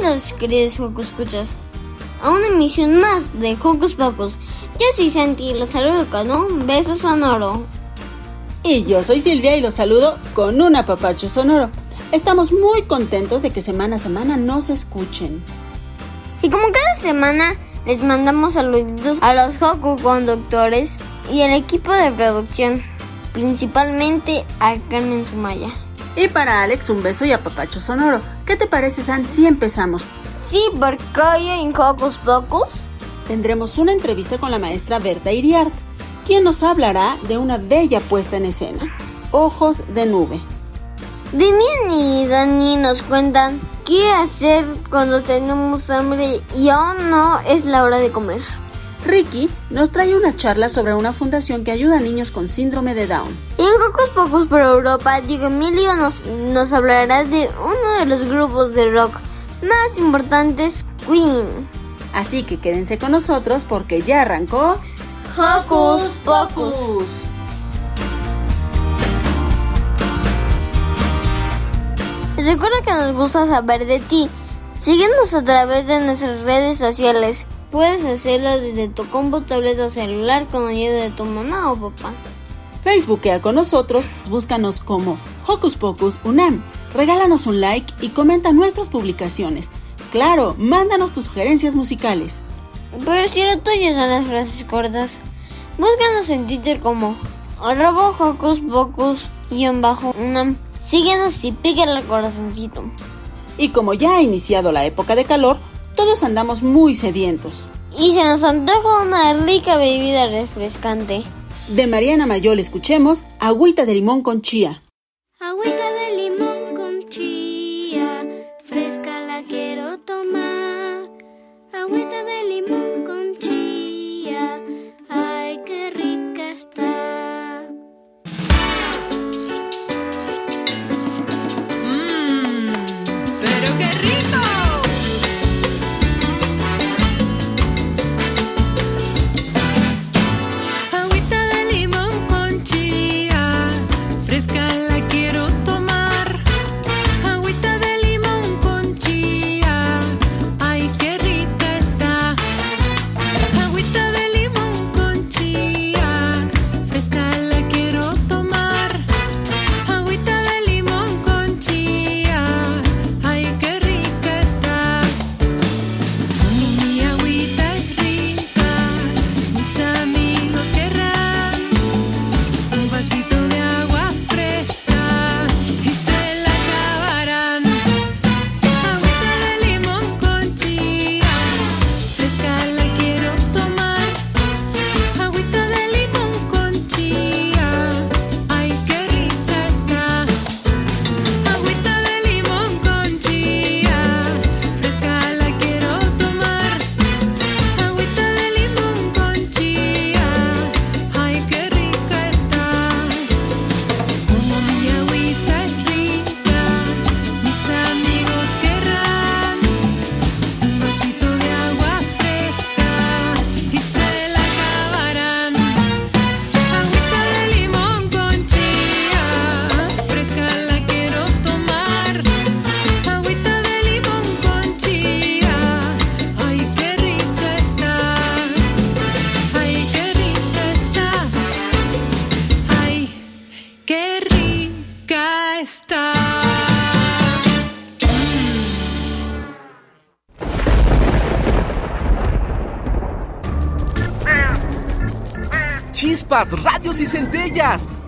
Bienvenidos, queridos Hocus Escuchas, a una emisión más de Hocus Pocus. Yo soy Santi y los saludo con un beso sonoro. Y yo soy Silvia y los saludo con un apapacho sonoro. Estamos muy contentos de que semana a semana nos escuchen. Y como cada semana les mandamos saluditos a los Hocus conductores y al equipo de producción, principalmente a Carmen Sumaya. Y para Alex un beso y apapacho sonoro. ¿Qué te parece, San, si empezamos? Sí, porque en Hocus Pocus Tendremos una entrevista con la maestra Berta Iriart, quien nos hablará de una bella puesta en escena, Ojos de Nube. Demian y Dani nos cuentan qué hacer cuando tenemos hambre y aún no es la hora de comer. Ricky nos trae una charla sobre una fundación que ayuda a niños con síndrome de Down. En Hocus Pocus por Europa, Diego Emilio nos, nos hablará de uno de los grupos de rock más importantes, Queen. Así que quédense con nosotros porque ya arrancó Hocus Pocus. Recuerda que nos gusta saber de ti. Síguenos a través de nuestras redes sociales. Puedes hacerlo desde tu computadora o celular con ayuda de tu mamá o papá. Facebookea con nosotros, búscanos como Hocus Pocus Unam. Regálanos un like y comenta nuestras publicaciones. Claro, mándanos tus sugerencias musicales. Pero si lo tuyo son las frases cortas, búscanos en Twitter como arroba Hocus Pocus bajo Unam. Síguenos y pícale el corazoncito. Y como ya ha iniciado la época de calor, todos andamos muy sedientos. Y se nos antoja una rica bebida refrescante. De Mariana Mayol escuchemos Agüita de limón con chía. Agüita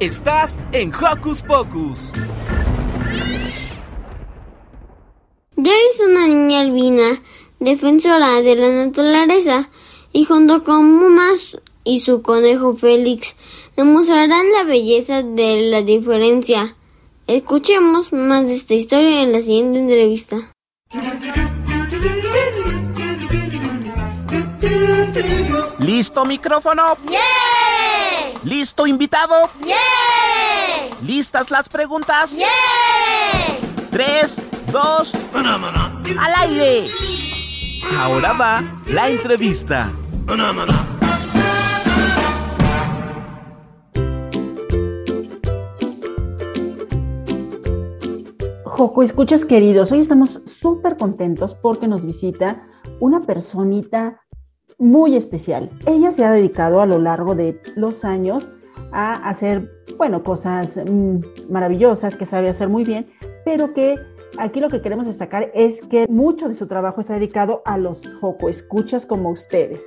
Estás en Hocus Pocus. Yari es una niña albina, defensora de la naturaleza, y junto con Mumas y su conejo Félix demostrarán la belleza de la diferencia. Escuchemos más de esta historia en la siguiente entrevista. ¿Listo micrófono? ¿Listo invitado? ¿Listas las preguntas? Tres, dos, al aire. Ahora va la entrevista. Joco, escuchas queridos, hoy estamos súper contentos porque nos visita una personita muy especial. Ella se ha dedicado a lo largo de los años a hacer, bueno, cosas mm, maravillosas que sabe hacer muy bien, pero que aquí lo que queremos destacar es que mucho de su trabajo está dedicado a los Joco escuchas como ustedes.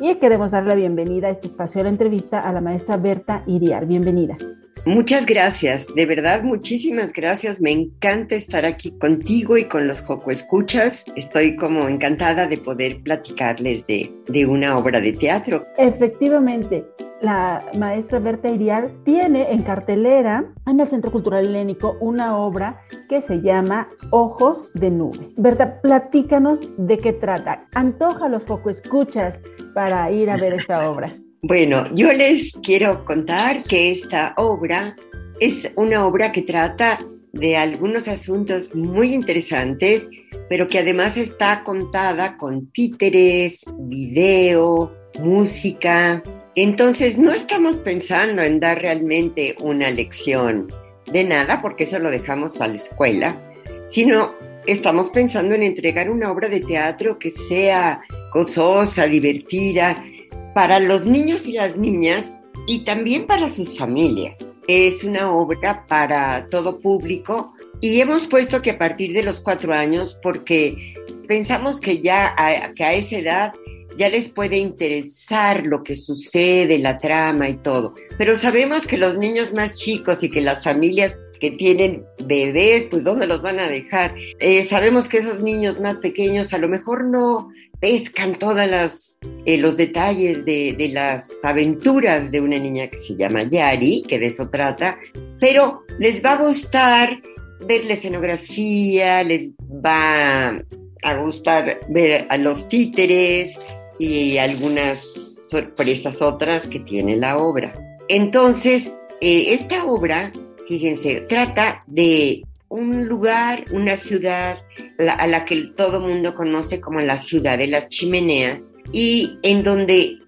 Y queremos dar la bienvenida a este espacio de la entrevista a la maestra Berta Iriar. Bienvenida. Muchas gracias, de verdad muchísimas gracias. Me encanta estar aquí contigo y con los Joco Escuchas. Estoy como encantada de poder platicarles de, de una obra de teatro. Efectivamente, la maestra Berta Iriar tiene en cartelera en el Centro Cultural Helénico una obra que se llama Ojos de Nube. Berta, platícanos de qué trata. Antoja a los Joco Escuchas para ir a ver esta obra. Bueno, yo les quiero contar que esta obra es una obra que trata de algunos asuntos muy interesantes, pero que además está contada con títeres, video, música. Entonces no estamos pensando en dar realmente una lección de nada, porque eso lo dejamos a la escuela, sino estamos pensando en entregar una obra de teatro que sea gozosa, divertida, para los niños y las niñas y también para sus familias. Es una obra para todo público y hemos puesto que a partir de los cuatro años porque pensamos que ya a, que a esa edad ya les puede interesar lo que sucede, la trama y todo. Pero sabemos que los niños más chicos y que las familias que tienen bebés, pues ¿dónde los van a dejar? Eh, sabemos que esos niños más pequeños a lo mejor no pescan todas las eh, los detalles de, de, las aventuras de una niña que se llama Yari, que de eso trata, pero les va a gustar ver la escenografía, les va a gustar ver a los títeres y algunas sorpresas otras que tiene la obra. Entonces, eh, esta obra, fíjense, trata de un lugar, una ciudad a la que todo mundo conoce como la ciudad de las chimeneas y en donde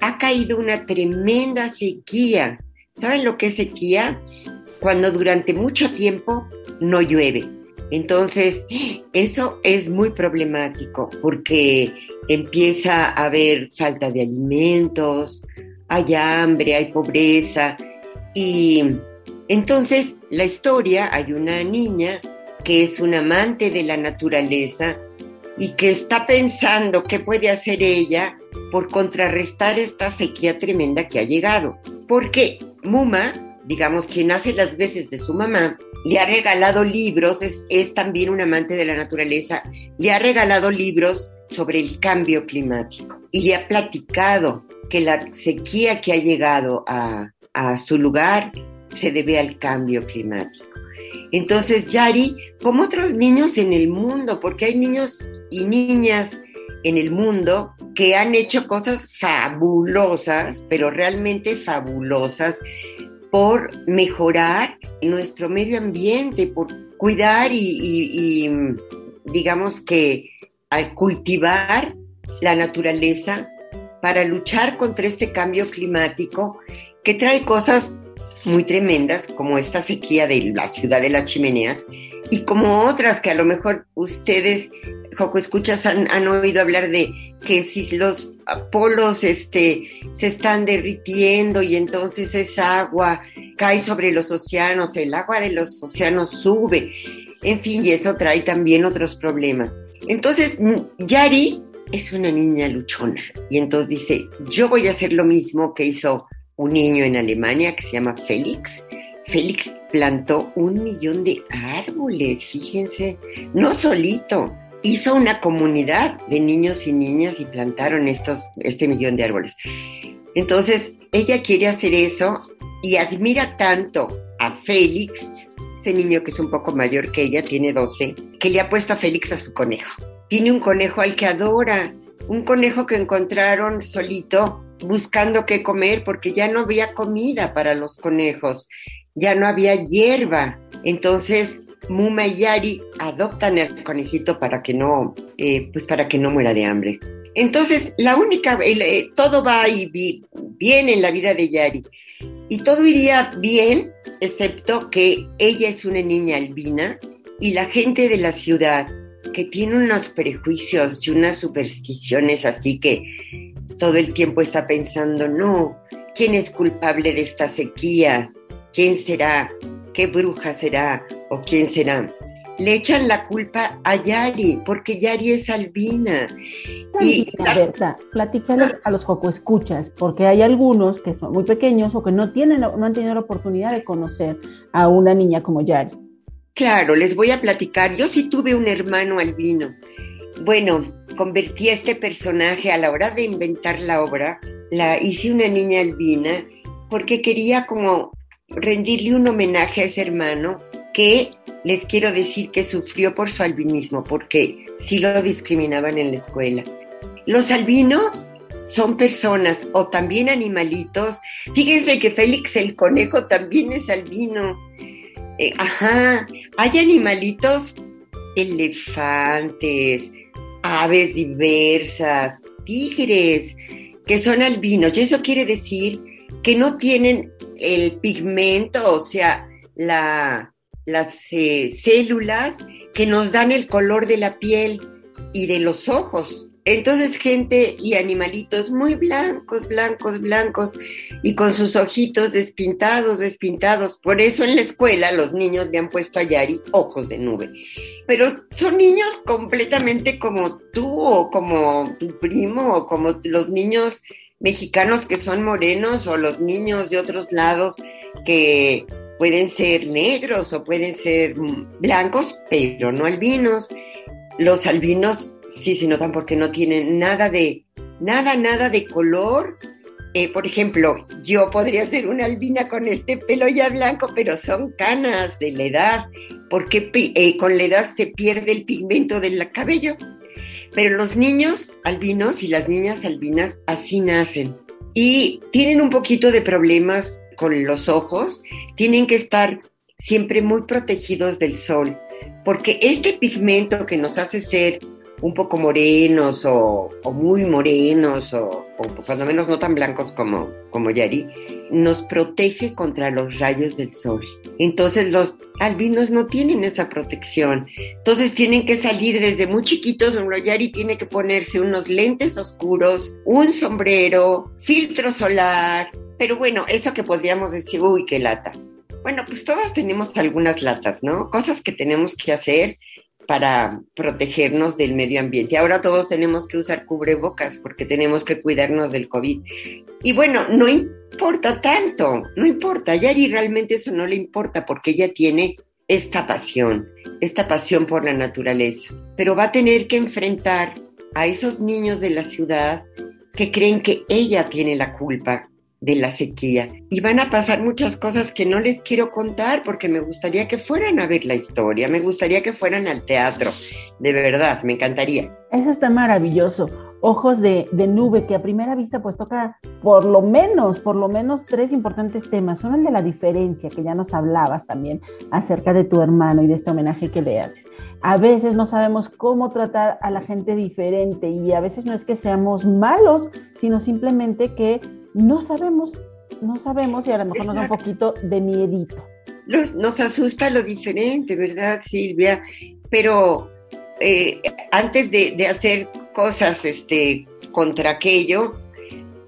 ha caído una tremenda sequía. ¿Saben lo que es sequía? Cuando durante mucho tiempo no llueve. Entonces, eso es muy problemático porque empieza a haber falta de alimentos, hay hambre, hay pobreza y entonces, la historia, hay una niña que es un amante de la naturaleza y que está pensando qué puede hacer ella por contrarrestar esta sequía tremenda que ha llegado. Porque Muma, digamos, quien hace las veces de su mamá, le ha regalado libros, es, también un amante de la naturaleza, le ha regalado libros sobre el cambio climático y le ha platicado que la sequía que ha llegado a, a su lugar se debe al cambio climático. Entonces, Yari, como otros niños en el mundo, porque hay niños y niñas en el mundo que han hecho cosas fabulosas, pero realmente fabulosas, por mejorar nuestro medio ambiente, por cuidar y, digamos que al cultivar la naturaleza para luchar contra este cambio climático que trae cosas muy tremendas, como esta sequía de la ciudad de las chimeneas, y como otras que a lo mejor ustedes, Joco Escuchas, han, han oído hablar de que si los polos este, se están derritiendo y entonces esa agua cae sobre los océanos, el agua de los océanos sube, en fin, y eso trae también otros problemas. Entonces, Yari es una niña luchona y entonces dice, yo voy a hacer lo mismo que hizo un niño en Alemania que se llama Félix. Félix plantó un millón de árboles, fíjense, no solito, hizo una comunidad de niños y niñas y plantaron estos, este millón de árboles. Entonces, ella quiere hacer eso y admira tanto a Félix, ese niño que es un poco mayor que ella, tiene 12, que le ha puesto a Félix a su conejo. Tiene un conejo al que adora, un conejo que encontraron solito buscando qué comer porque ya no había comida para los conejos, ya no había hierba. Entonces Muma y Yari adoptan el conejito para que no, eh, pues para que no muera de hambre. Entonces, la única, eh, todo va y bien en la vida de Yari. Y todo iría bien, excepto que ella es una niña albina y la gente de la ciudad, que tiene unos prejuicios y unas supersticiones así que todo el tiempo está pensando, no, ¿quién es culpable de esta sequía? ¿Quién será? ¿Qué bruja será? ¿O quién será? Le echan la culpa a Yari, porque Yari es albina. Y Berta, platícales a los Joco Escuchas, porque hay algunos que son muy pequeños o que no, tienen, no han tenido la oportunidad de conocer a una niña como Yari. Claro, les voy a platicar. Yo sí tuve un hermano albino. Bueno, convertí a este personaje a la hora de inventar la obra, la hice una niña albina porque quería como rendirle un homenaje a ese hermano que les quiero decir que sufrió por su albinismo, porque sí lo discriminaban en la escuela. Los albinos son personas o también animalitos. Fíjense que Félix el conejo también es albino. Eh, ajá, hay animalitos, elefantes, aves diversas, tigres, que son albinos. Y eso quiere decir que no tienen el pigmento, o sea, la, las eh, células que nos dan el color de la piel y de los ojos. Entonces gente y animalitos muy blancos, blancos, blancos y con sus ojitos despintados, despintados. Por eso en la escuela los niños le han puesto a Yari ojos de nube. Pero son niños completamente como tú o como tu primo o como los niños mexicanos que son morenos o los niños de otros lados que pueden ser negros o pueden ser blancos, pero no albinos. Los albinos sí se notan porque no tienen nada de, nada, nada de color. Eh, por ejemplo, yo podría ser una albina con este pelo ya blanco, pero son canas de la edad, porque eh, con la edad se pierde el pigmento del cabello. Pero los niños albinos y las niñas albinas así nacen y tienen un poquito de problemas con los ojos, tienen que estar siempre muy protegidos del sol, porque este pigmento que nos hace ser un poco morenos o, muy morenos o, o, cuando menos no tan blancos como, como Yari, nos protege contra los rayos del sol. Entonces los albinos no tienen esa protección. Entonces tienen que salir desde muy chiquitos. Yari tiene que ponerse unos lentes oscuros, un sombrero, filtro solar. Pero bueno, eso que podríamos decir, uy, qué lata. Bueno, pues todos tenemos algunas latas, ¿no? Cosas que tenemos que hacer para protegernos del medio ambiente. Ahora todos tenemos que usar cubrebocas porque tenemos que cuidarnos del COVID. Y bueno, no importa tanto, no importa. Yari realmente eso no le importa porque ella tiene esta pasión, esta pasión por la naturaleza. Pero va a tener que enfrentar a esos niños de la ciudad que creen que ella tiene la culpa de la sequía. Y van a pasar muchas cosas que no les quiero contar porque me gustaría que fueran a ver la historia, me gustaría que fueran al teatro, de verdad, me encantaría. Eso está maravilloso. Ojos de, de, nube, que a primera vista pues toca por lo menos, por lo menos tres importantes temas. Uno el de la diferencia, que ya nos hablabas también acerca de tu hermano y de este homenaje que le haces. A veces no sabemos cómo tratar a la gente diferente y a veces no es que seamos malos, sino simplemente que no sabemos, no sabemos y a lo mejor nos da un poquito de miedito. nos asusta lo diferente, ¿verdad, Silvia? Pero eh, antes de, hacer cosas este, contra aquello,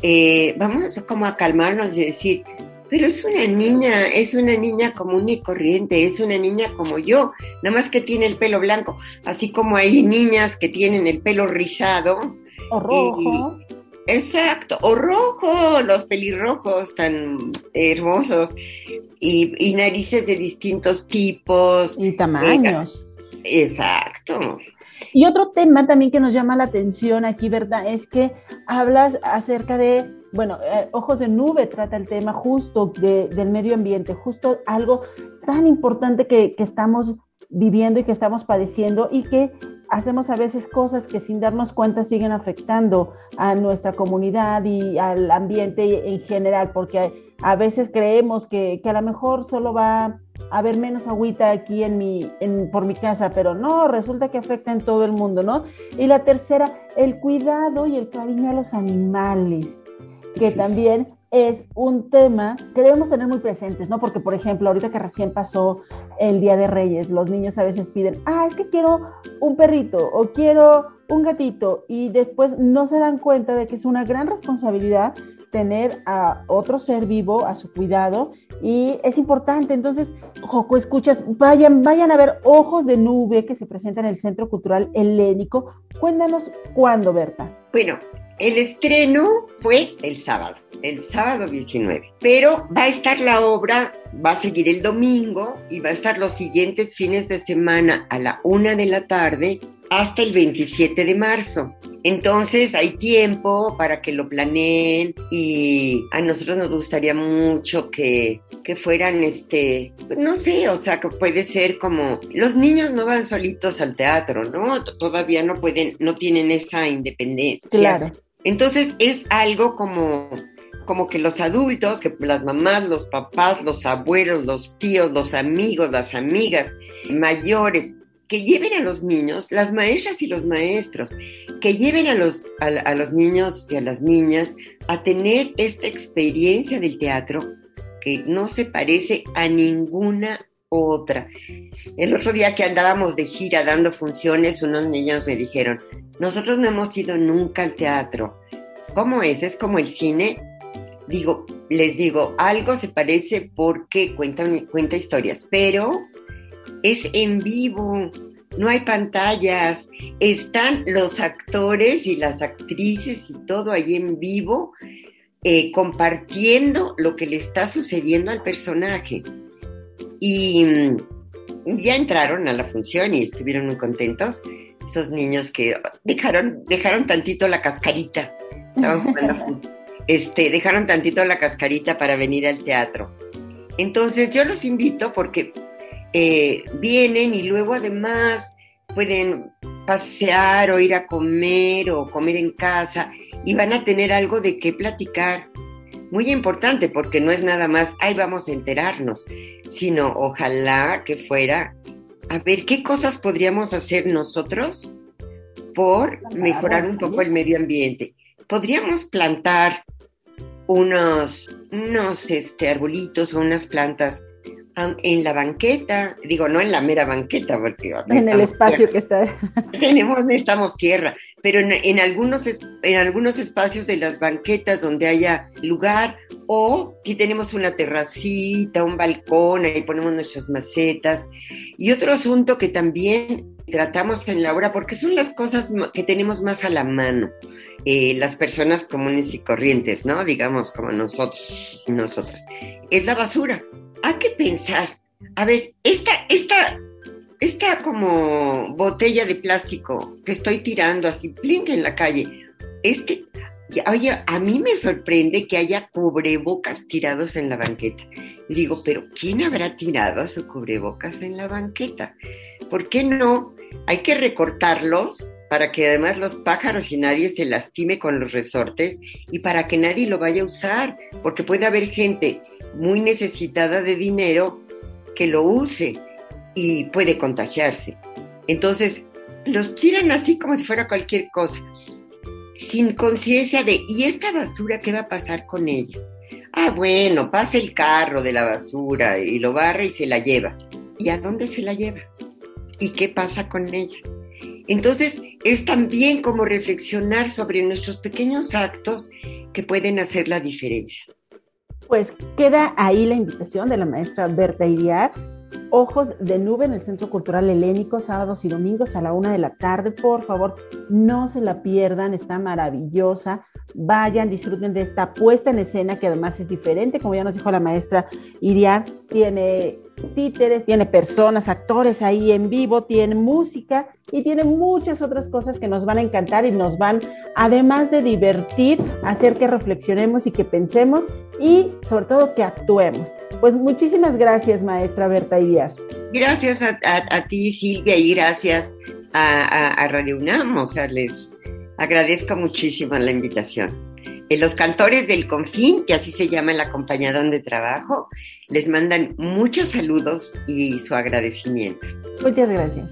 eh, vamos como a calmarnos y decir, pero es una niña, es una niña común y corriente, es una niña como yo, nada más que tiene el pelo blanco, así como hay niñas que tienen el pelo rizado. O rojo Exacto, o rojo, los pelirrojos tan hermosos y, y narices de distintos tipos. Y tamaños. Exacto. Y otro tema también que nos llama la atención aquí, ¿verdad? Es que hablas acerca de, bueno, eh, Ojos de Nube trata el tema justo de- del medio ambiente, justo algo tan importante que, que estamos viviendo y que estamos padeciendo y que hacemos a veces cosas que sin darnos cuenta siguen afectando a nuestra comunidad y al ambiente en general, porque a veces creemos que, que a lo mejor solo va a haber menos agüita aquí en mi, en, por mi casa, pero no, resulta que afecta en todo el mundo, ¿no? Y la tercera, el cuidado y el cariño a los animales, que también es un tema que debemos tener muy presentes, ¿no? Porque, por ejemplo, ahorita que recién pasó el Día de Reyes, los niños a veces piden, ah, es que quiero un perrito o quiero un gatito y después no se dan cuenta de que es una gran responsabilidad tener a otro ser vivo a su cuidado y es importante. Entonces, Joco, escuchas, vayan, vayan a ver Ojos de Nube que se presenta en el Centro Cultural Helénico. Cuéntanos cuándo, Berta. Bueno, el estreno fue el sábado, el sábado 19, pero va a estar la obra, va a seguir el domingo y va a estar los siguientes fines de semana a la una de la tarde hasta el 27 de marzo. Entonces hay tiempo para que lo planeen y a nosotros nos gustaría mucho que, que fueran, este, no sé, o sea, que puede ser como, los niños no van solitos al teatro, ¿no? Todavía no pueden, no tienen esa independencia. Claro. Entonces es algo como, como que los adultos, que las mamás, los papás, los abuelos, los tíos, los amigos, las amigas mayores, que lleven a los niños, las maestras y los maestros, que lleven a los, a, a los niños y a las niñas a tener esta experiencia del teatro que no se parece a ninguna otra. El otro día que andábamos de gira dando funciones, unos niños me dijeron, nosotros no hemos ido nunca al teatro. ¿Cómo es? ¿Es como el cine? Digo, les digo, algo se parece porque cuenta, cuenta historias, pero es en vivo, no hay pantallas, están los actores y las actrices y todo ahí en vivo eh, compartiendo lo que le está sucediendo al personaje. Y mm, ya entraron a la función y estuvieron muy contentos. Esos niños que dejaron, dejaron tantito la cascarita. Estaban jugando. Este, dejaron tantito la cascarita para venir al teatro. Entonces yo los invito porque eh, vienen y luego además pueden pasear o ir a comer o comer en casa y van a tener algo de qué platicar. Muy importante porque no es nada más, ahí vamos a enterarnos, sino ojalá que fuera a ver qué cosas podríamos hacer nosotros por mejorar un poco el medio ambiente. Podríamos plantar unos, unos este, arbolitos o unas plantas en la banqueta, digo, no en la mera banqueta, porque En el espacio que está. tenemos, necesitamos tierra, pero en, en algunos, en algunos espacios de las banquetas donde haya lugar, o si tenemos una terracita, un balcón, ahí ponemos nuestras macetas. Y otro asunto que también tratamos en la obra, porque son las cosas que tenemos más a la mano, eh, las personas comunes y corrientes, ¿no? Digamos, como nosotros, nosotras, es la basura. Hay que pensar, a ver, esta, esta, esta como botella de plástico que estoy tirando así, plink en la calle, este, oye, a mí me sorprende que haya cubrebocas tirados en la banqueta. Y digo, pero ¿quién habrá tirado su cubrebocas en la banqueta? ¿Por qué no? Hay que recortarlos para que además los pájaros y nadie se lastime con los resortes y para que nadie lo vaya a usar, porque puede haber gente muy necesitada de dinero que lo use y puede contagiarse. Entonces, los tiran así como si fuera cualquier cosa, sin conciencia de, ¿y esta basura qué va a pasar con ella? Ah, bueno, pasa el carro de la basura y lo barra y se la lleva. ¿Y a dónde se la lleva? ¿Y qué pasa con ella? Entonces, es también como reflexionar sobre nuestros pequeños actos que pueden hacer la diferencia. Pues queda ahí la invitación de la maestra Berta Iriar Ojos de Nube en el Centro Cultural Helénico, sábados y domingos a la una de la tarde. Por favor, no se la pierdan, está maravillosa. Vayan, disfruten de esta puesta en escena que además es diferente, como ya nos dijo la maestra Iriar, tiene títeres, tiene personas, actores ahí en vivo, tiene música y tiene muchas otras cosas que nos van a encantar y nos van, además de divertir, hacer que reflexionemos y que pensemos y sobre todo que actuemos. Pues muchísimas gracias, maestra Berta Iriar. Gracias a, ti, Silvia, y gracias a, a- a Radio UNAM. O sea, les agradezco muchísimo la invitación. Los cantores del Confín, que así se llama la compañía donde trabajo, les mandan muchos saludos y su agradecimiento. Muchas gracias.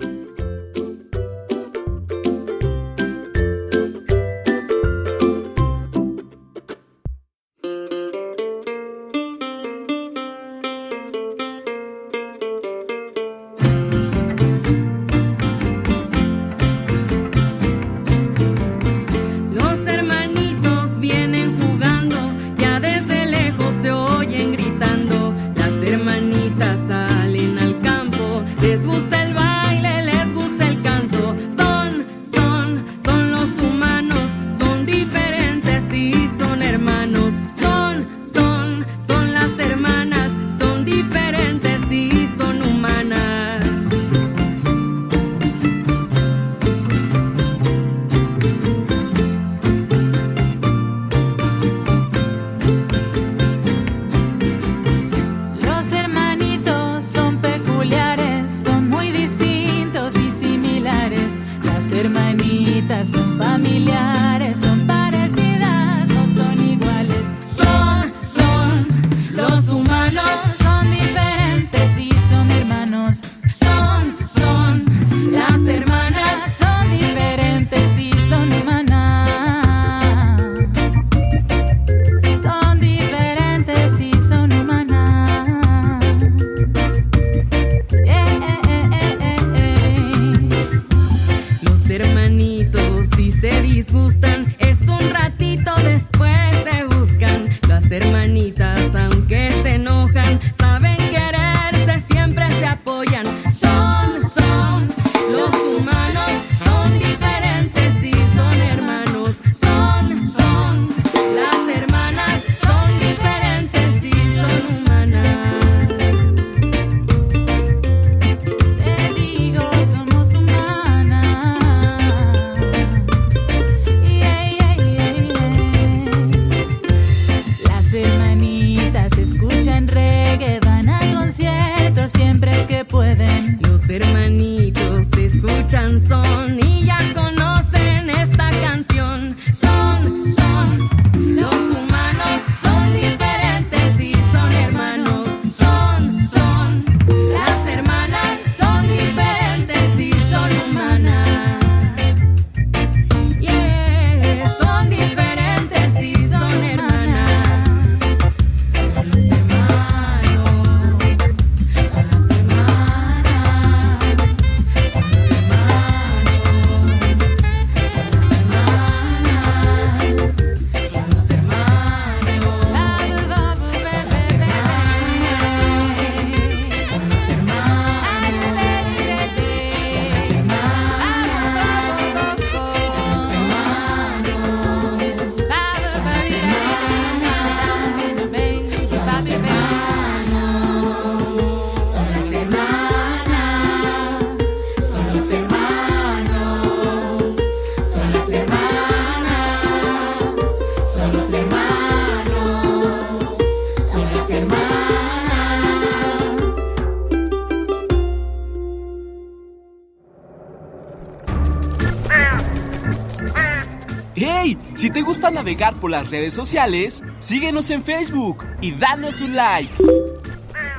Navegar por las redes sociales, síguenos en Facebook y danos un like.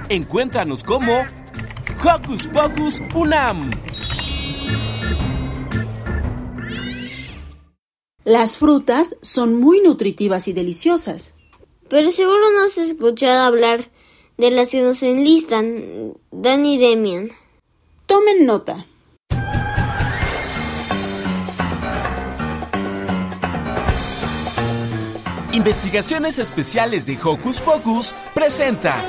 Encuéntranos como Hocus Pocus Unam. Las frutas son muy nutritivas y deliciosas. Pero seguro no has escuchado hablar de las que nos enlistan, Dan y Demian. Tomen nota. Investigaciones Especiales de Hocus Pocus presenta.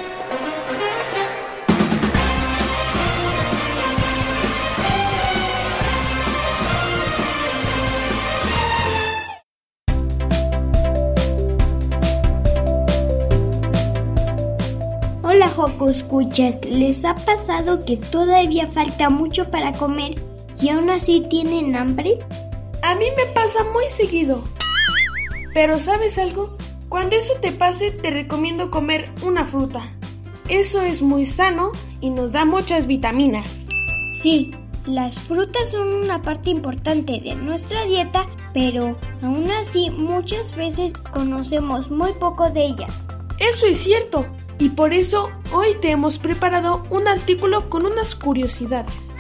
Hola Hocus Cuchas, ¿les ha pasado que todavía falta mucho para comer y aún así tienen hambre? A mí me pasa muy seguido. Pero ¿sabes algo? Cuando eso te pase te recomiendo comer una fruta. Eso es muy sano y nos da muchas vitaminas. Sí, las frutas son una parte importante de nuestra dieta, pero aún así muchas veces conocemos muy poco de ellas. Eso es cierto, y por eso hoy te hemos preparado un artículo con unas curiosidades.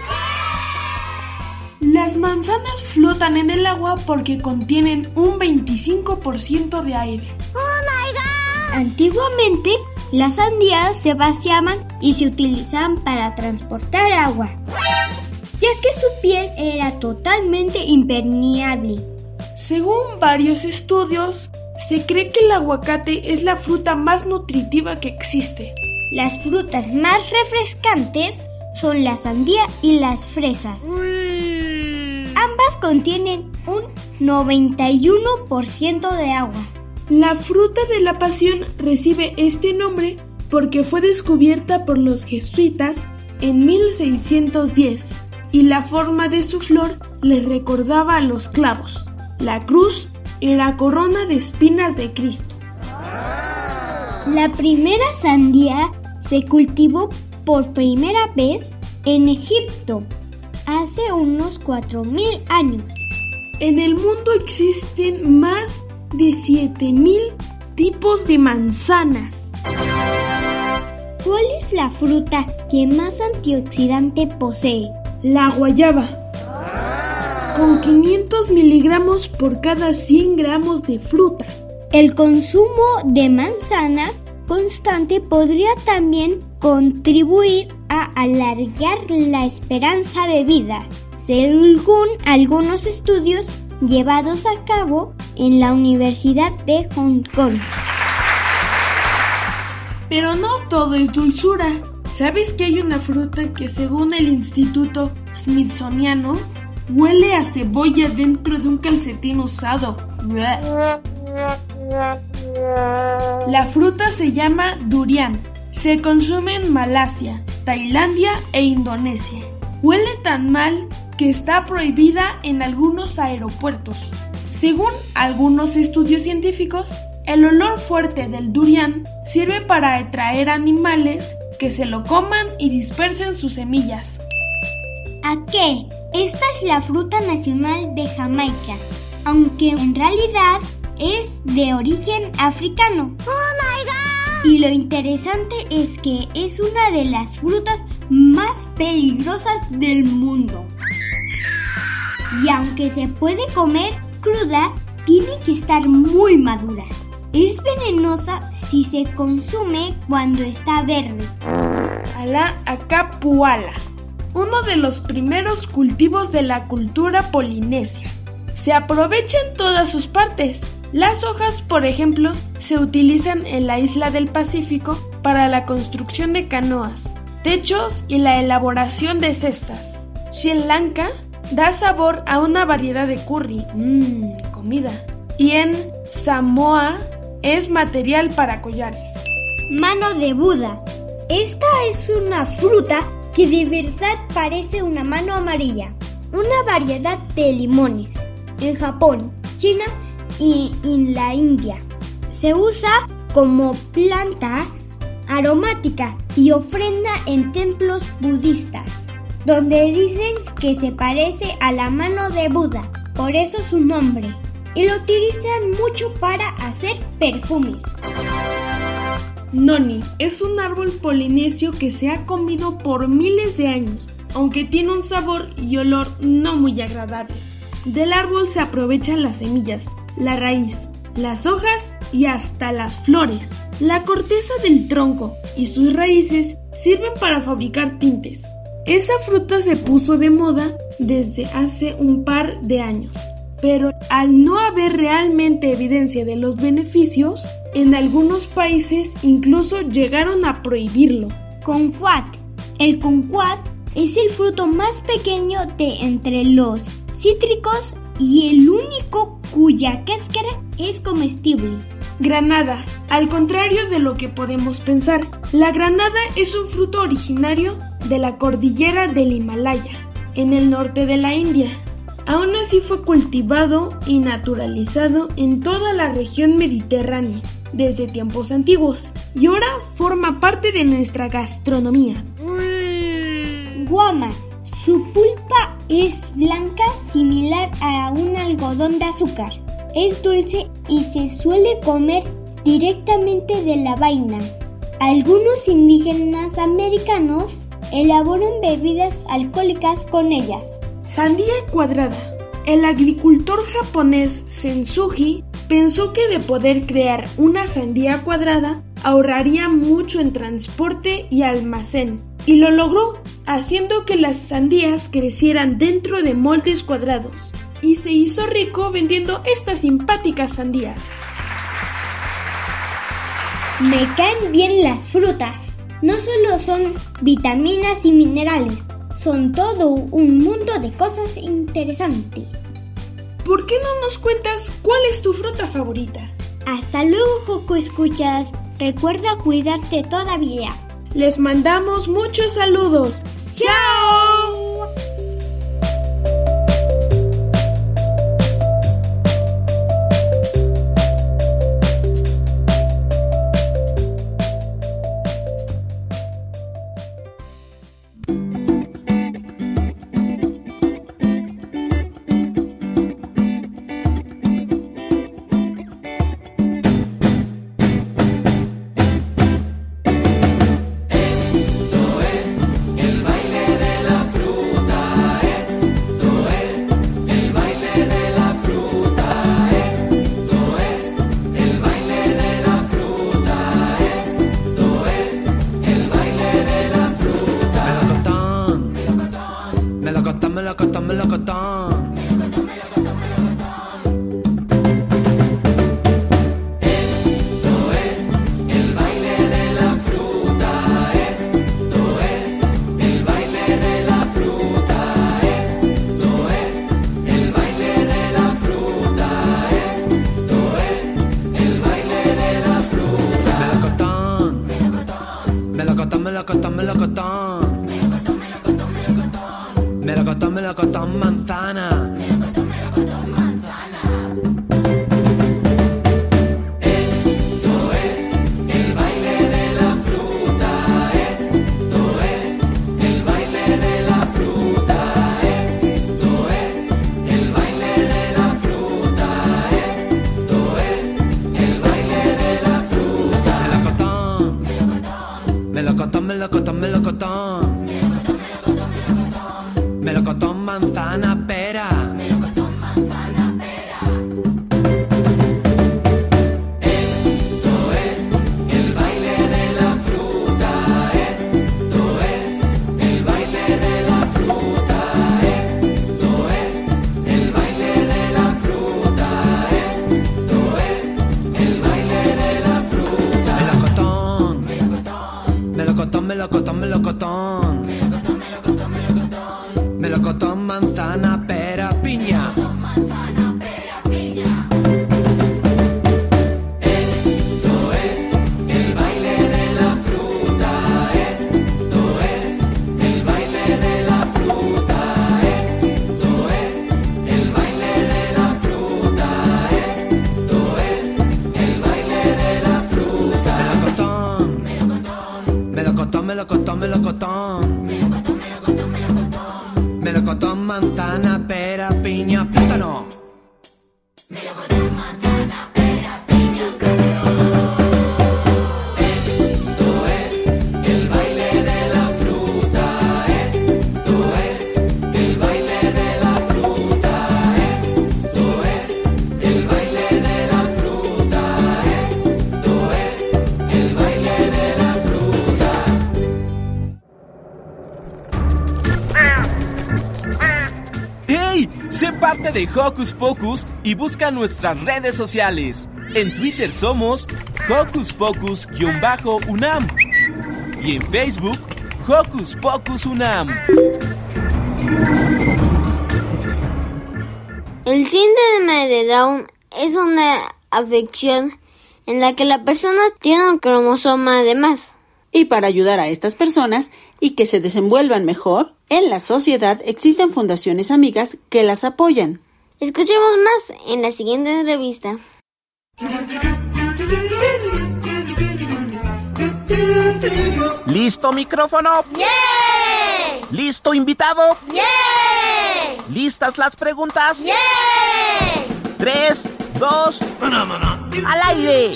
Las manzanas flotan en el agua porque contienen un 25% de aire. ¡Oh, my God! Antiguamente, las sandías se vaciaban y se utilizaban para transportar agua, ya que su piel era totalmente impermeable. Según varios estudios, se cree que el aguacate es la fruta más nutritiva que existe. Las frutas más refrescantes son la sandía y las fresas. Ambas contienen un 91% de agua. La fruta de la pasión recibe este nombre porque fue descubierta por los jesuitas en 1610 y la forma de su flor les recordaba a los clavos, la cruz la corona de espinas de Cristo. La primera sandía se cultivó por primera vez en Egipto hace unos 4.000 años. En el mundo existen más de 7.000 tipos de manzanas. ¿Cuál es la fruta que más antioxidante posee? La guayaba. Con 500 miligramos por cada 100 gramos de fruta. El consumo de manzana constante podría también contribuir a alargar la esperanza de vida, según algunos estudios llevados a cabo en la Universidad de Hong Kong. Pero no todo es dulzura. ¿Sabes que hay una fruta que según el Instituto Smithsoniano huele a cebolla dentro de un calcetín usado? La fruta se llama durian. Se consume en Malasia, Tailandia e Indonesia. Huele tan mal que está prohibida en algunos aeropuertos. Según algunos estudios científicos, el olor fuerte del durian sirve para atraer animales que se lo coman y dispersen sus semillas. ¿A qué? Esta es la fruta nacional de Jamaica, aunque en realidad es de origen africano. ¡Oh, my God! Y lo interesante es que es una de las frutas más peligrosas del mundo. Y aunque se puede comer cruda, tiene que estar muy madura. Es venenosa si se consume cuando está verde. Ala acapuala, uno de los primeros cultivos de la cultura polinesia. Se aprovecha en todas sus partes. Las hojas, por ejemplo, se utilizan en la isla del Pacífico para la construcción de canoas, techos y la elaboración de cestas. Sri Lanka da sabor a una variedad de curry, mmm, comida. Y en Samoa es material para collares. Mano de Buda. Esta es una fruta que de verdad parece una mano amarilla. Una variedad de limones. En Japón, China y en la India. Se usa como planta aromática y ofrenda en templos budistas, donde dicen que se parece a la mano de Buda, por eso su nombre, y lo utilizan mucho para hacer perfumes. Noni es un árbol polinesio que se ha comido por miles de años, aunque tiene un sabor y olor no muy agradables. Del árbol se aprovechan las semillas, la raíz, las hojas y hasta las flores. La corteza del tronco y sus raíces sirven para fabricar tintes. Esa fruta se puso de moda desde hace un par de años, pero al no haber realmente evidencia de los beneficios, en algunos países incluso llegaron a prohibirlo. Concuat. El concuat es el fruto más pequeño de entre los cítricos y el único cuya cáscara es comestible. Granada. Al contrario de lo que podemos pensar, la granada es un fruto originario de la cordillera del Himalaya, en el norte de la India. Aún así fue cultivado y naturalizado en toda la región mediterránea desde tiempos antiguos y ahora forma parte de nuestra gastronomía. Guama. Su pulpa es blanca similar a un algodón de azúcar. Es dulce y se suele comer directamente de la vaina. Algunos indígenas americanos elaboran bebidas alcohólicas con ellas. Sandía cuadrada. El agricultor japonés Sensuji pensó que de poder crear una sandía cuadrada ahorraría mucho en transporte y almacén, y lo logró, haciendo que las sandías crecieran dentro de moldes cuadrados, y se hizo rico vendiendo estas simpáticas sandías. Me caen bien las frutas. No solo son vitaminas y minerales, son todo un mundo de cosas interesantes. ¿Por qué no nos cuentas cuál es tu fruta favorita? Hasta luego, Coco Escuchas. Recuerda cuidarte todavía. Les mandamos muchos saludos. ¡Chao! Hocus Pocus y busca nuestras redes sociales. En Twitter somos Hocus Pocus-UNAM y en Facebook Hocus Pocus UNAM. El síndrome de Down es una afección en la que la persona tiene un cromosoma de más. Y para ayudar a estas personas y que se desenvuelvan mejor, en la sociedad existen fundaciones amigas que las apoyan. Escuchemos más en la siguiente entrevista. ¿Listo micrófono? ¿Listo invitado? ¿Listas las preguntas? Tres, dos, al aire.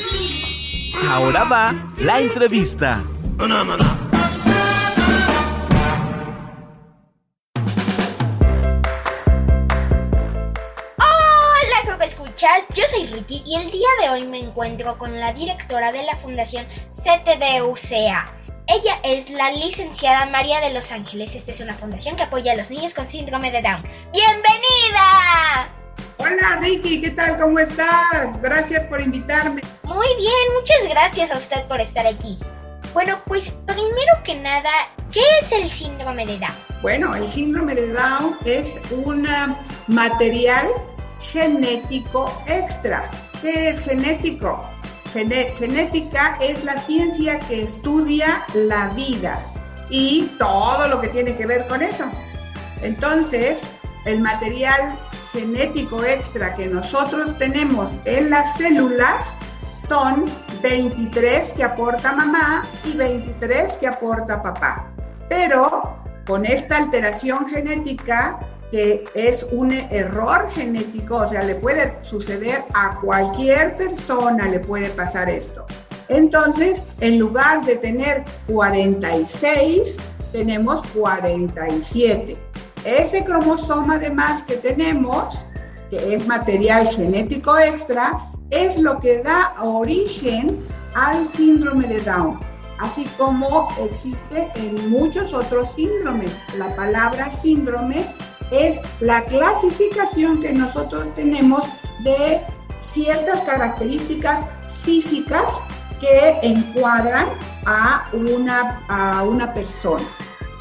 Ahora va la entrevista. Escuchas, yo soy Ricky y el día de hoy me encuentro con la directora de la Fundación CTDUCA. Ella es la licenciada María de Los Ángeles. Esta es una fundación que apoya a los niños con síndrome de Down. ¡Bienvenida! Hola Ricky, ¿qué tal? ¿Cómo estás? Gracias por invitarme. Muy bien, muchas gracias a usted por estar aquí. Bueno, pues primero que nada, ¿qué es el síndrome de Down? Bueno, el síndrome de Down es un material genético extra. ¿Qué es genético? Genética es la ciencia que estudia la vida y todo lo que tiene que ver con eso. Entonces, el material genético extra que nosotros tenemos en las células son 23 que aporta mamá y 23 que aporta papá. Pero con esta alteración genética, que es un error genético, o sea, le puede suceder a cualquier persona, le puede pasar esto. Entonces, en lugar de tener 46, tenemos 47. Ese cromosoma de más que tenemos, que es material genético extra, es lo que da origen al síndrome de Down, así como existe en muchos otros síndromes. La palabra síndrome es la clasificación que nosotros tenemos de ciertas características físicas que encuadran a una, a una persona.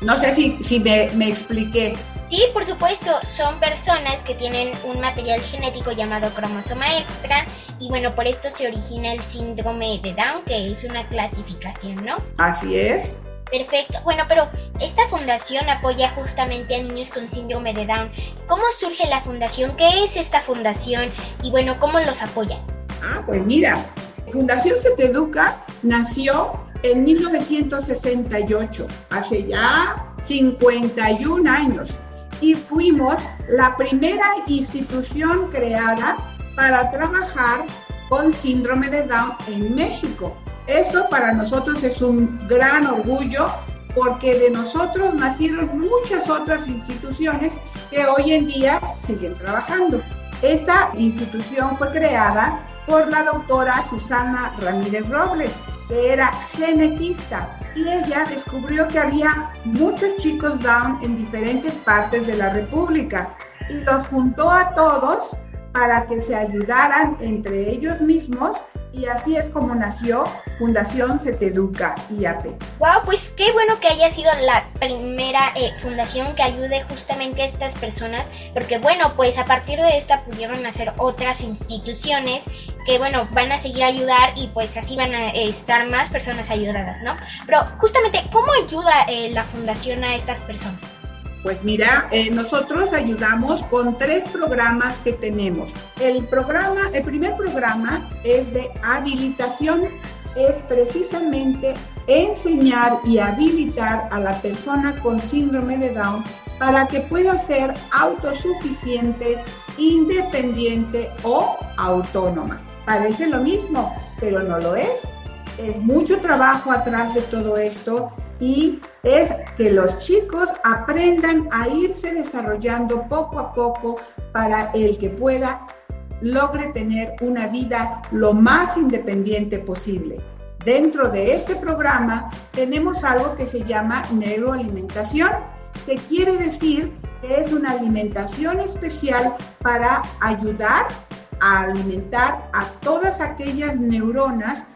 No sé si, si me, me expliqué. Sí, por supuesto, son personas que tienen un material genético llamado cromosoma extra y bueno, por esto se origina el síndrome de Down, que es una clasificación, ¿no? Así es. Perfecto. Bueno, pero esta fundación apoya justamente a niños con síndrome de Down. ¿Cómo surge la fundación? ¿Qué es esta fundación? Y bueno, ¿cómo los apoya? Ah, pues mira, Fundación Educa nació en 1968, hace ya 51 años, y fuimos la primera institución creada para trabajar con síndrome de Down en México. Eso para nosotros es un gran orgullo porque de nosotros nacieron muchas otras instituciones que hoy en día siguen trabajando. Esta institución fue creada por la doctora Susana Ramírez Robles, que era genetista, y ella descubrió que había muchos chicos Down en diferentes partes de la República y los juntó a todos para que se ayudaran entre ellos mismos y así es como nació Fundación Ceteduca IAP. Wow, pues qué bueno que haya sido la primera eh, fundación que ayude justamente a estas personas, porque bueno, pues a partir de esta pudieron hacer otras instituciones que bueno, van a seguir ayudar y pues así van a estar más personas ayudadas, ¿no? Pero justamente, ¿cómo ayuda eh, la fundación a estas personas? Pues mira, eh, nosotros ayudamos con tres programas que tenemos. El programa, el primer programa es de habilitación, es precisamente enseñar y habilitar a la persona con síndrome de Down para que pueda ser autosuficiente, independiente o autónoma. Parece lo mismo, pero no lo es. Es mucho trabajo atrás de todo esto y es que los chicos aprendan a irse desarrollando poco a poco para el que pueda logre tener una vida lo más independiente posible. Dentro de este programa tenemos algo que se llama neuroalimentación, que quiere decir que es una alimentación especial para ayudar a alimentar a todas aquellas neuronas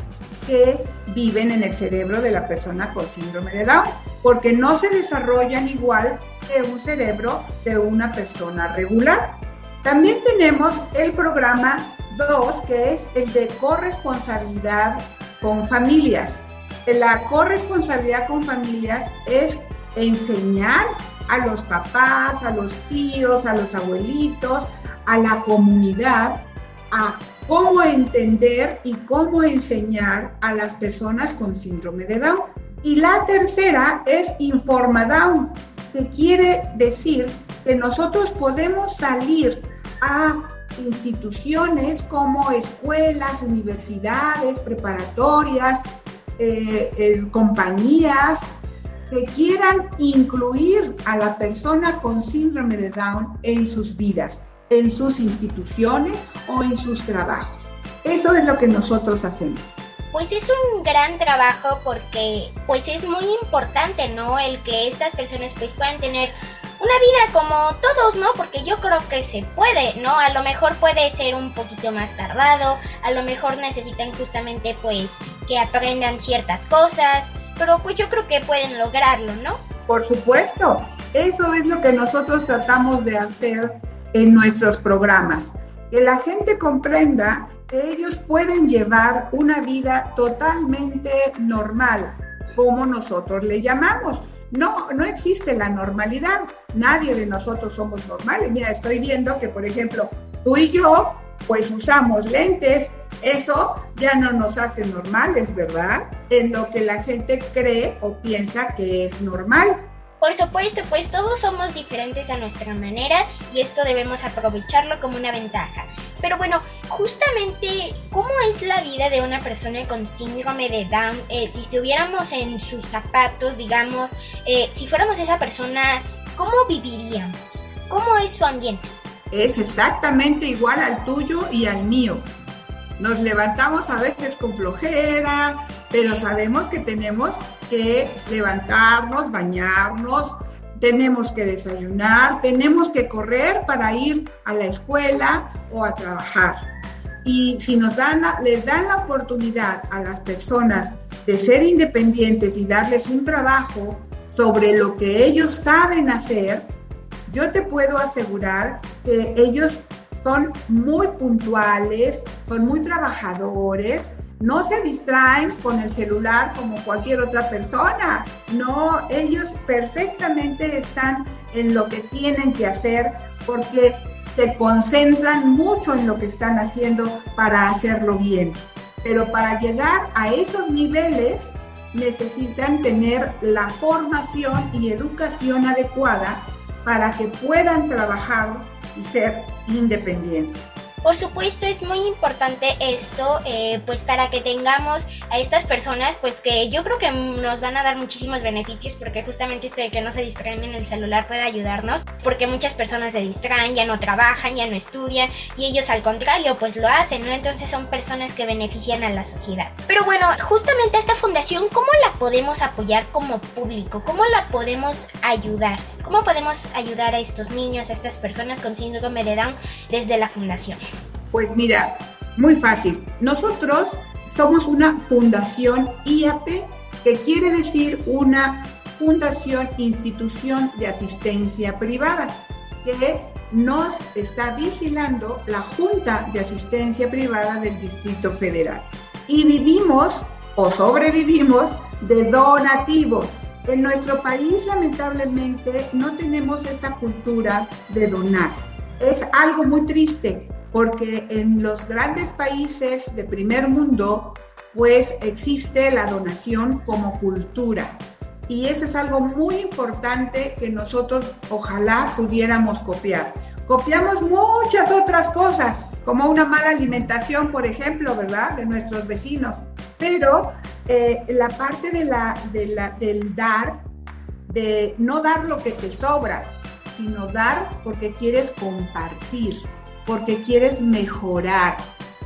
que viven en el cerebro de la persona con síndrome de Down, porque no se desarrollan igual que un cerebro de una persona regular. También tenemos el programa dos, que es el de corresponsabilidad con familias. La corresponsabilidad con familias es enseñar a los papás, a los tíos, a los abuelitos, a la comunidad a cómo entender y cómo enseñar a las personas con síndrome de Down. Y la tercera es Informa Down, que quiere decir que nosotros podemos salir a instituciones como escuelas, universidades, preparatorias, eh, compañías que quieran incluir a la persona con síndrome de Down en sus vidas, en sus instituciones o en sus trabajos. Eso es lo que nosotros hacemos. Pues es un gran trabajo porque pues es muy importante, ¿no? El que estas personas pues puedan tener una vida como todos, ¿no? Porque yo creo que se puede, ¿no? A lo mejor puede ser un poquito más tardado, a lo mejor necesitan justamente pues que aprendan ciertas cosas, pero pues yo creo que pueden lograrlo, ¿no? Por supuesto, eso es lo que nosotros tratamos de hacer en nuestros programas, que la gente comprenda que ellos pueden llevar una vida totalmente normal, como nosotros le llamamos. No, no existe la normalidad. Nadie de nosotros somos normales. Mira, estoy viendo que, por ejemplo, tú y yo, pues usamos lentes. Eso ya no nos hace normales, ¿verdad? En lo que la gente cree o piensa que es normal. Por supuesto, pues todos somos diferentes a nuestra manera y esto debemos aprovecharlo como una ventaja. Pero bueno, justamente, ¿cómo es la vida de una persona con síndrome de Down? Eh, si estuviéramos en sus zapatos, digamos, eh, si fuéramos esa persona, ¿cómo viviríamos? ¿Cómo es su ambiente? Es exactamente igual al tuyo y al mío. Nos levantamos a veces con flojera, pero sabemos que tenemos que levantarnos, bañarnos, tenemos que desayunar, tenemos que correr para ir a la escuela o a trabajar. Y si nos dan la- les dan la oportunidad a las personas de ser independientes y darles un trabajo sobre lo que ellos saben hacer, yo te puedo asegurar que ellos son muy puntuales, son muy trabajadores, no se distraen con el celular como cualquier otra persona. No, ellos perfectamente están en lo que tienen que hacer porque se concentran mucho en lo que están haciendo para hacerlo bien. Pero para llegar a esos niveles necesitan tener la formación y educación adecuada para que puedan trabajar y ser independientes. Por supuesto es muy importante esto, eh, pues para que tengamos a estas personas, pues que yo creo que nos van a dar muchísimos beneficios, porque justamente esto de que no se distraen en el celular puede ayudarnos, porque muchas personas se distraen, ya no trabajan, ya no estudian, y ellos al contrario, pues lo hacen, ¿no? Entonces son personas que benefician a la sociedad. Pero bueno, justamente esta fundación, ¿cómo la podemos apoyar como público? ¿Cómo la podemos ayudar? ¿Cómo podemos ayudar a estos niños, a estas personas con síndrome de Down desde la fundación? Pues mira, muy fácil. Nosotros somos una fundación IAP, que quiere decir una fundación, institución de asistencia privada, que nos está vigilando la Junta de Asistencia Privada del Distrito Federal. Y vivimos o sobrevivimos de donativos. En nuestro país lamentablemente no tenemos esa cultura de donar. Es algo muy triste porque en los grandes países de primer mundo pues existe la donación como cultura. Y eso es algo muy importante que nosotros ojalá pudiéramos copiar. Copiamos muchas otras cosas, como una mala alimentación, por ejemplo, ¿verdad? De nuestros vecinos. Pero eh, la parte del dar, de no dar lo que te sobra, sino dar porque quieres compartir, porque quieres mejorar,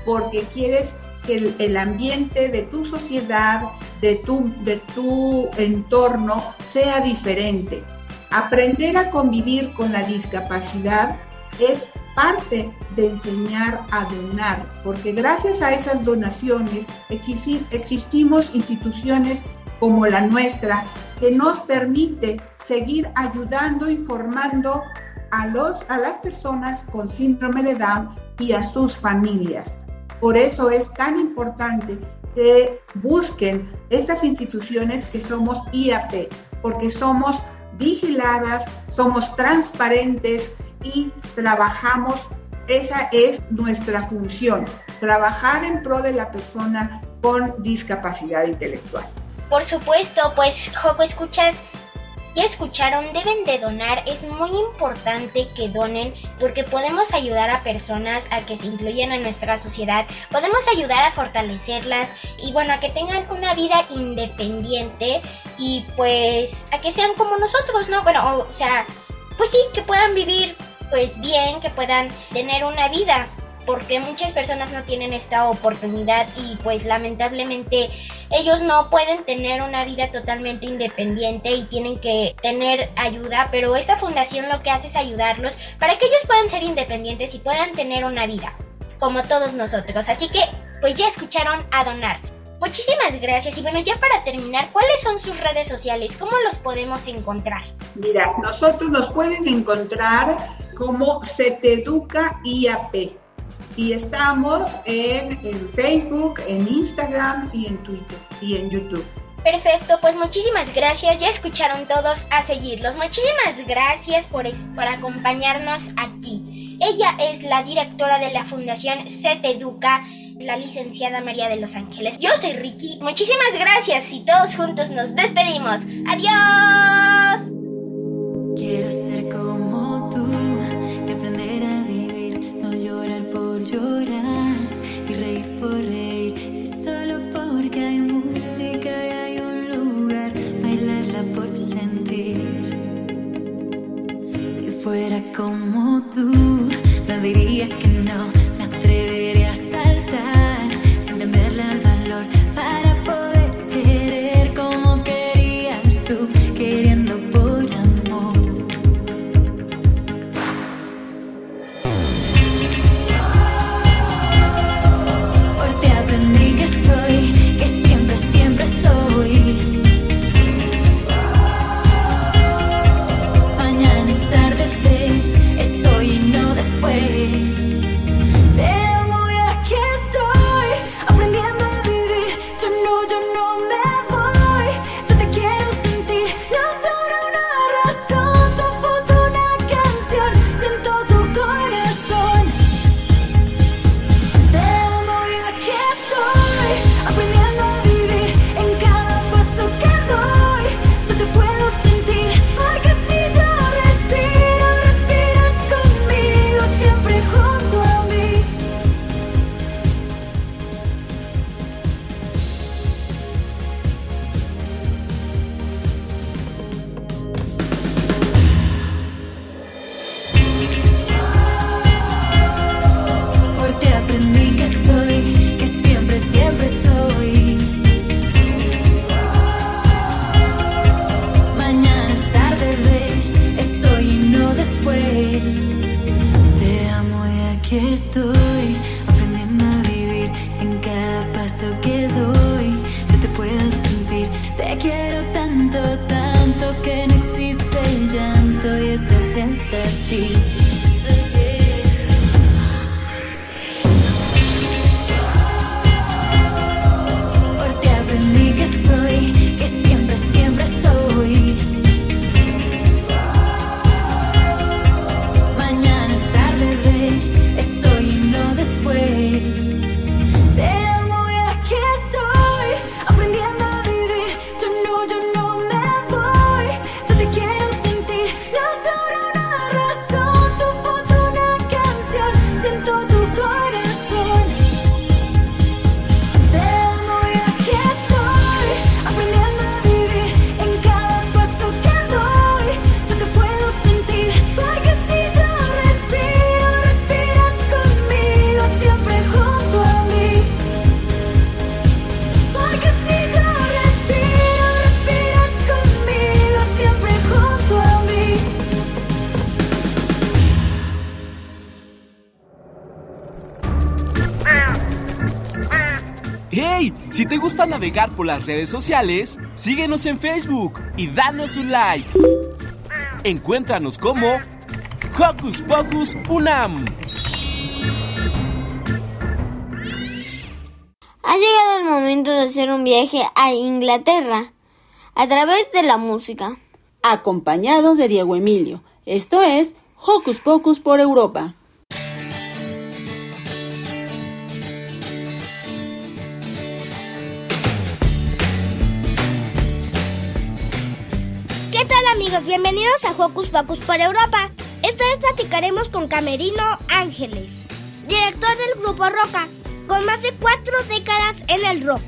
porque quieres que el, ambiente de tu sociedad, de tu, de tu entorno sea diferente. Aprender a convivir con la discapacidad es parte de enseñar a donar, porque gracias a esas donaciones existi- existimos instituciones como la nuestra que nos permite seguir ayudando y formando a, los, a las personas con síndrome de Down y a sus familias. Por eso es tan importante que busquen estas instituciones que somos IAP, porque somos vigiladas, somos transparentes y trabajamos, esa es nuestra función, trabajar en pro de la persona con discapacidad intelectual. Por supuesto, pues Joco, escuchas, ya escucharon, deben de donar. Es muy importante que donen porque podemos ayudar a personas a que se incluyan en nuestra sociedad, podemos ayudar a fortalecerlas y bueno, a que tengan una vida independiente y pues a que sean como nosotros, ¿no? Bueno, o, sea, pues sí, que puedan vivir pues bien, que puedan tener una vida porque muchas personas no tienen esta oportunidad y pues lamentablemente ellos no pueden tener una vida totalmente independiente y tienen que tener ayuda, pero esta fundación lo que hace es ayudarlos para que ellos puedan ser independientes y puedan tener una vida como todos nosotros. Así que pues ya escucharon a donar. Muchísimas gracias y bueno, ya para terminar, ¿cuáles son sus redes sociales? ¿Cómo los podemos encontrar? Mira, nosotros nos pueden encontrar como Seteduca IAP y estamos en, en, Facebook, en Instagram y en Twitter y en YouTube. Perfecto, pues muchísimas gracias. Ya escucharon todos a seguirlos. Muchísimas gracias por, por acompañarnos aquí. Ella es la directora de la Fundación SET Educa, la licenciada María de los Ángeles. Yo soy Ricky. Muchísimas gracias y todos juntos nos despedimos. ¡Adiós! Quiero ser como llorar y reír por reír, solo porque hay música y hay un lugar, bailarla por sentir. Si fuera como tú, no diría que no, por las redes sociales, síguenos en Facebook y danos un like. Encuéntranos como Hocus Pocus Unam. Ha llegado el momento de hacer un viaje a Inglaterra a través de la música. Acompañados de Diego Emilio, esto es Hocus Pocus por Europa. Amigos? Bienvenidos a Hocus Pocus por Europa. Esta vez platicaremos con Camerino Ángeles, director del grupo Roca, con más de cuatro décadas en el rock.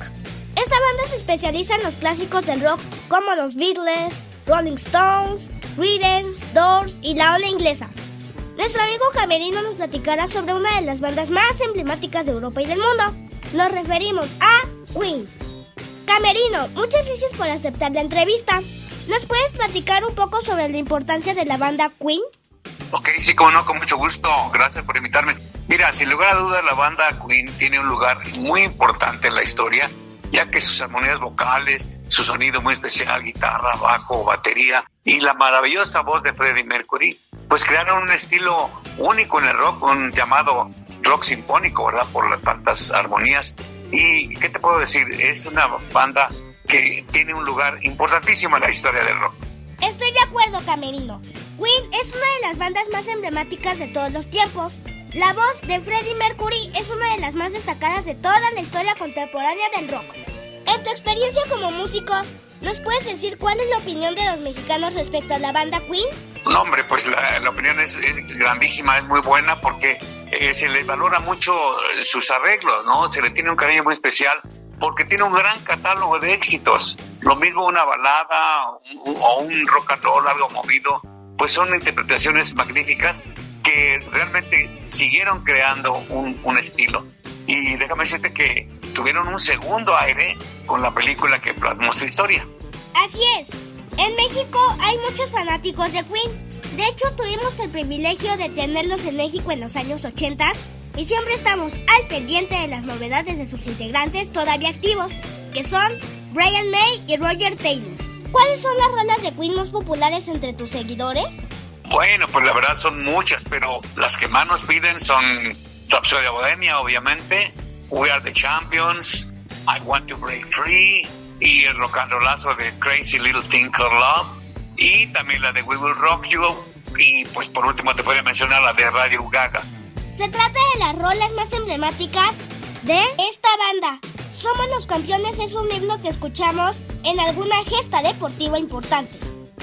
Esta banda se especializa en los clásicos del rock como los Beatles, Rolling Stones, Creedence, Doors y la ola inglesa. Nuestro amigo Camerino nos platicará sobre una de las bandas más emblemáticas de Europa y del mundo. Nos referimos a Queen. Camerino, muchas gracias por aceptar la entrevista. ¿Nos puedes platicar un poco sobre la importancia de la banda Queen? Ok, sí, como no, con mucho gusto. Gracias por invitarme. Mira, sin lugar a dudas, la banda Queen tiene un lugar muy importante en la historia, ya que sus armonías vocales, su sonido muy especial, guitarra, bajo, batería y la maravillosa voz de Freddie Mercury, pues crearon un estilo único en el rock, un llamado rock sinfónico, ¿verdad? Por las tantas armonías. Y, ¿qué te puedo decir? Es una banda que tiene un lugar importantísimo en la historia del rock. Estoy de acuerdo, Camerino. Queen es una de las bandas más emblemáticas de todos los tiempos. La voz de Freddie Mercury es una de las más destacadas de toda la historia contemporánea del rock. En tu experiencia como músico, ¿nos puedes decir cuál es la opinión de los mexicanos respecto a la banda Queen? No, hombre, pues la, la opinión es, es grandísima, es muy buena porque eh, se le valora mucho sus arreglos, ¿no? Se le tiene un cariño muy especial porque tiene un gran catálogo de éxitos. Lo mismo una balada o un rock and roll, algo movido, pues son interpretaciones magníficas que realmente siguieron creando un, un estilo. Y déjame decirte que tuvieron un segundo aire con la película que plasmó su historia. Así es. En México hay muchos fanáticos de Queen. De hecho, tuvimos el privilegio de tenerlos en México en los años 80 y siempre estamos al pendiente de las novedades de sus integrantes todavía activos, que son Brian May y Roger Taylor. ¿Cuáles son las rolas de Queen más populares entre tus seguidores? Bueno, pues la verdad son muchas, pero las que más nos piden son Rhapsody Bohemia, obviamente, We Are the Champions, I Want to Break Free y el rock and rollazo de Crazy Little Thing Called Love y también la de We Will Rock You y pues por último te podría mencionar la de Radio Gaga. Se trata de las rolas más emblemáticas de esta banda. Somos los campeones es un himno que escuchamos en alguna gesta deportiva importante.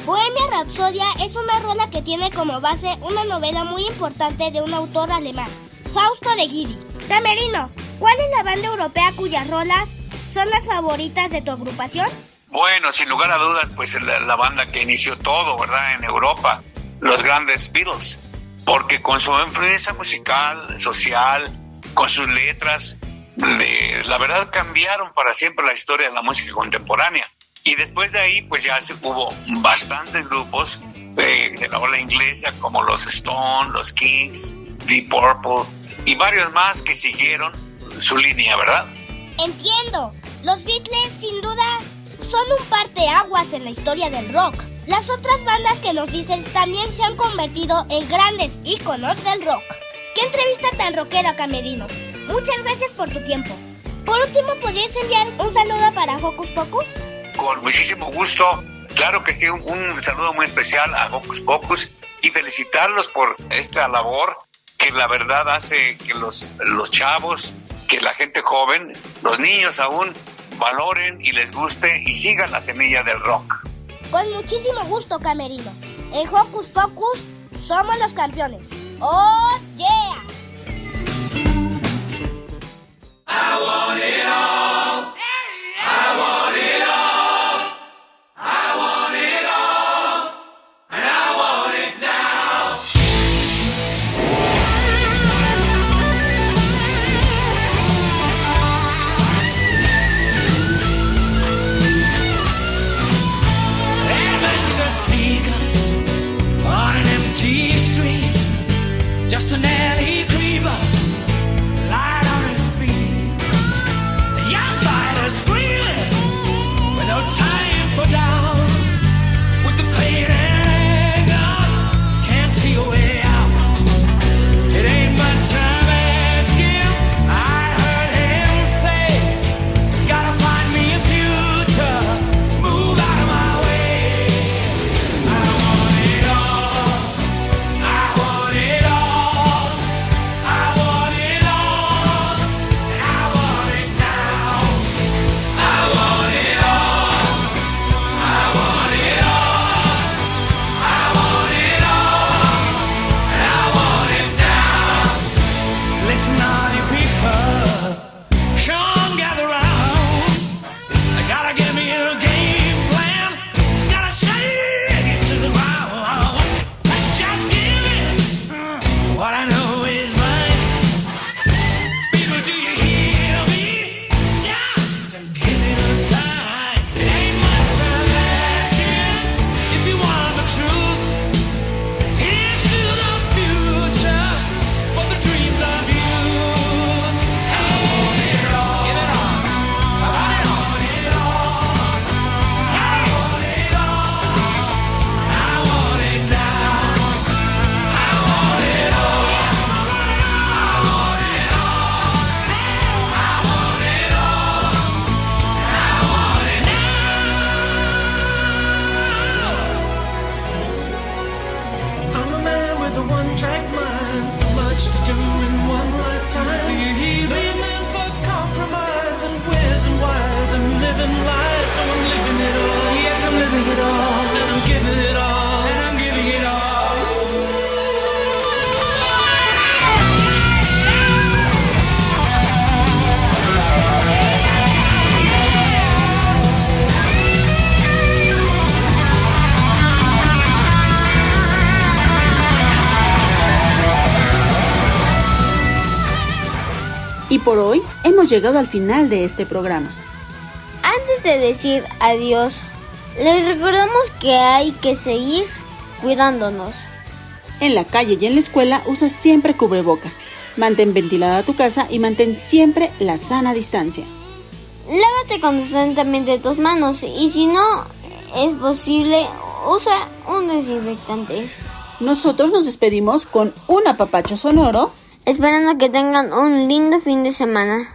Bohemia Rhapsodia es una rola que tiene como base una novela muy importante de un autor alemán, Fausto de Guidi. Camerino, ¿cuál es la banda europea cuyas rolas son las favoritas de tu agrupación? Bueno, sin lugar a dudas, pues la, la banda que inició todo, ¿verdad? En Europa, los grandes Beatles, porque con su influencia musical, social, con sus letras, la verdad cambiaron para siempre la historia de la música contemporánea. Y después de ahí, pues ya se, hubo bastantes grupos eh, de la ola inglesa, como los Stone, los Kings, Deep Purple, y varios más que siguieron su línea, ¿verdad? Entiendo. Los Beatles, sin duda, son un parteaguas en la historia del rock. Las otras bandas que nos dices también se han convertido en grandes íconos del rock. ¡Qué entrevista tan rockera, Camerino! Muchas gracias por tu tiempo. Por último, ¿podrías enviar un saludo para Hocus Pocus? Con muchísimo gusto. Claro que sí, un, saludo muy especial a Hocus Pocus y felicitarlos por esta labor que la verdad hace que los, los chavos, que la gente joven, los niños aún valoren y les guste y sigan la semilla del rock. Con muchísimo gusto, Camerino. En Hocus Pocus somos los campeones. ¡Oh, yeah! Hemos llegado al final de este programa. Antes de decir adiós, les recordamos que hay que seguir cuidándonos. En la calle y en la escuela usa siempre cubrebocas. Mantén ventilada tu casa y mantén siempre la sana distancia. Lávate constantemente tus manos y si no es posible, usa un desinfectante. Nosotros nos despedimos con un apapacho sonoro. Esperando que tengan un lindo fin de semana.